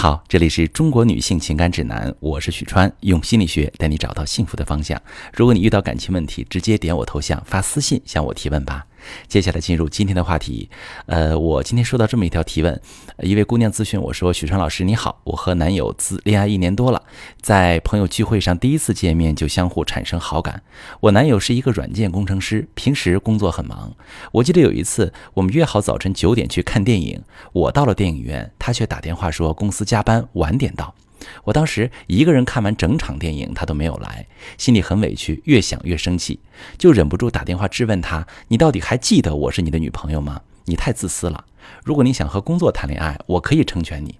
好，这里是中国女性情感指南，我是许川，用心理学带你找到幸福的方向。如果你遇到感情问题，直接点我头像发私信向我提问吧。接下来进入今天的话题，呃，我今天收到这么一条提问，一位姑娘咨询我说：“许川老师你好，我和男友自恋爱一年多了，在朋友聚会上第一次见面就相互产生好感。我男友是一个软件工程师，平时工作很忙。我记得有一次我们约好早晨九点去看电影，我到了电影院，他却打电话说公司加班晚点到。我当时一个人看完整场电影，他都没有来，心里很委屈，越想越生气，就忍不住打电话质问他：“你到底还记得我是你的女朋友吗？你太自私了！如果你想和工作谈恋爱，我可以成全你。”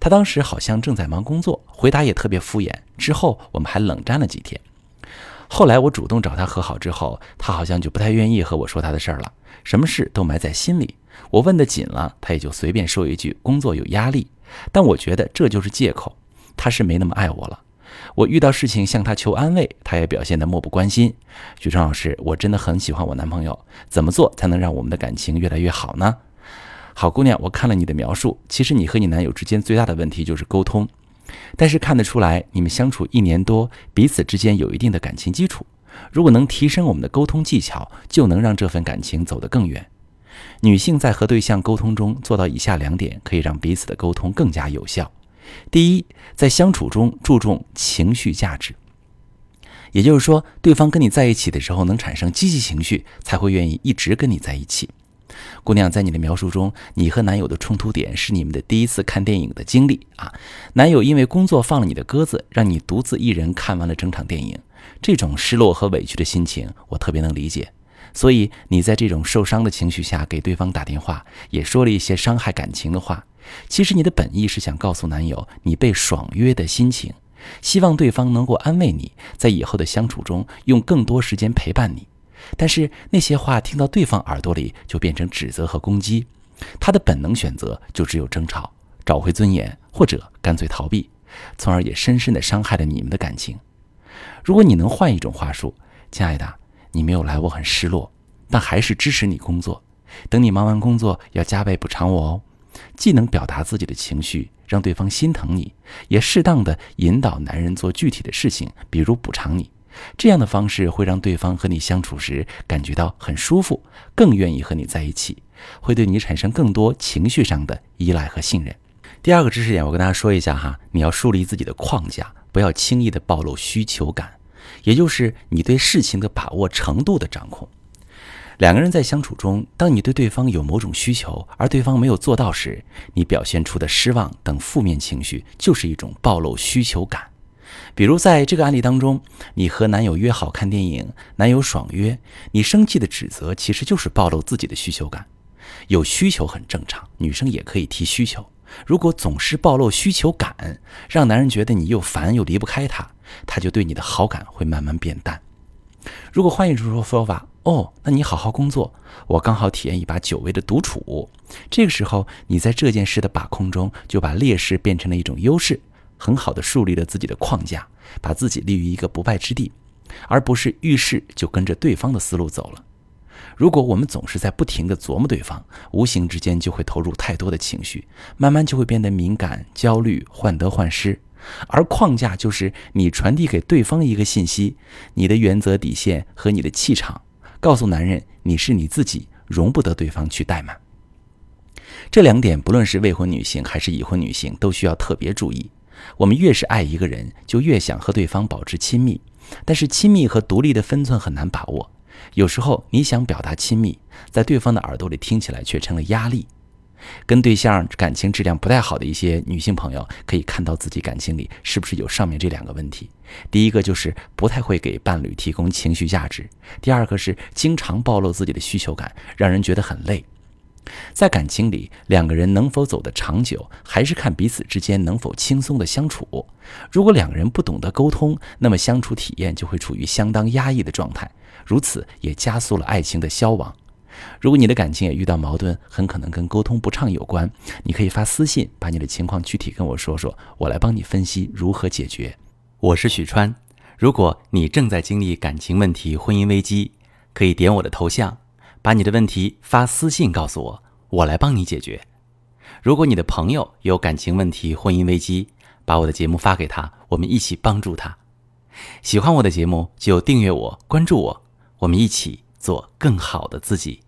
他当时好像正在忙工作，回答也特别敷衍。之后我们还冷战了几天。后来我主动找他和好之后，他好像就不太愿意和我说他的事儿了，什么事都埋在心里。我问的紧了，他也就随便说一句：“工作有压力。”但我觉得这就是借口。他是没那么爱我了。我遇到事情向他求安慰，他也表现得漠不关心。许川老师，我真的很喜欢我男朋友，怎么做才能让我们的感情越来越好呢？好姑娘，我看了你的描述，其实你和你男友之间最大的问题就是沟通。但是看得出来，你们相处一年多，彼此之间有一定的感情基础。如果能提升我们的沟通技巧，就能让这份感情走得更远。女性在和对象沟通中做到以下两点，可以让彼此的沟通更加有效。第一，在相处中注重情绪价值，也就是说，对方跟你在一起的时候能产生积极情绪，才会愿意一直跟你在一起。姑娘，在你的描述中，你和男友的冲突点是你们的第一次看电影的经历啊。男友因为工作放了你的鸽子，让你独自一人看完了整场电影，这种失落和委屈的心情，我特别能理解。所以你在这种受伤的情绪下给对方打电话，也说了一些伤害感情的话。其实你的本意是想告诉男友你被爽约的心情，希望对方能够安慰你，在以后的相处中用更多时间陪伴你。但是那些话听到对方耳朵里就变成指责和攻击，他的本能选择就只有争吵、找回尊严，或者干脆逃避，从而也深深地伤害了你们的感情。如果你能换一种话术，亲爱的，你没有来，我很失落，但还是支持你工作。等你忙完工作，要加倍补偿我哦。既能表达自己的情绪，让对方心疼你，也适当的引导男人做具体的事情，比如补偿你。这样的方式会让对方和你相处时感觉到很舒服，更愿意和你在一起，会对你产生更多情绪上的依赖和信任。第二个知识点，我跟大家说一下哈，你要树立自己的框架，不要轻易的暴露需求感，也就是你对事情的把握程度的掌控。两个人在相处中，当你对对方有某种需求，而对方没有做到时，你表现出的失望等负面情绪，就是一种暴露需求感。比如在这个案例当中，你和男友约好看电影，男友爽约，你生气的指责，其实就是暴露自己的需求感。有需求很正常，女生也可以提需求。如果总是暴露需求感，让男人觉得你又烦又离不开他，他就对你的好感会慢慢变淡。如果换一种说说法，哦，那你好好工作，我刚好体验一把久违的独处。这个时候，你在这件事的把控中，就把劣势变成了一种优势，很好的树立了自己的框架，把自己立于一个不败之地，而不是遇事就跟着对方的思路走了。如果我们总是在不停地琢磨对方，无形之间就会投入太多的情绪，慢慢就会变得敏感、焦虑、患得患失。而框架就是你传递给对方一个信息，你的原则底线和你的气场，告诉男人你是你自己，容不得对方去怠慢。这两点，不论是未婚女性还是已婚女性，都需要特别注意。我们越是爱一个人，就越想和对方保持亲密，但是亲密和独立的分寸很难把握。有时候你想表达亲密，在对方的耳朵里听起来却成了压力。跟对象感情质量不太好的一些女性朋友，可以看到自己感情里是不是有上面这两个问题。第一个就是不太会给伴侣提供情绪价值；第二个是经常暴露自己的需求感，让人觉得很累。在感情里，两个人能否走得长久，还是看彼此之间能否轻松的相处。如果两个人不懂得沟通，那么相处体验就会处于相当压抑的状态，如此也加速了爱情的消亡。如果你的感情也遇到矛盾，很可能跟沟通不畅有关。你可以发私信，把你的情况具体跟我说说，我来帮你分析如何解决。我是许川，如果你正在经历感情问题、婚姻危机，可以点我的头像，把你的问题发私信告诉我，我来帮你解决。如果你的朋友有感情问题、婚姻危机，把我的节目发给他，我们一起帮助他。喜欢我的节目就订阅我、关注我，我们一起做更好的自己。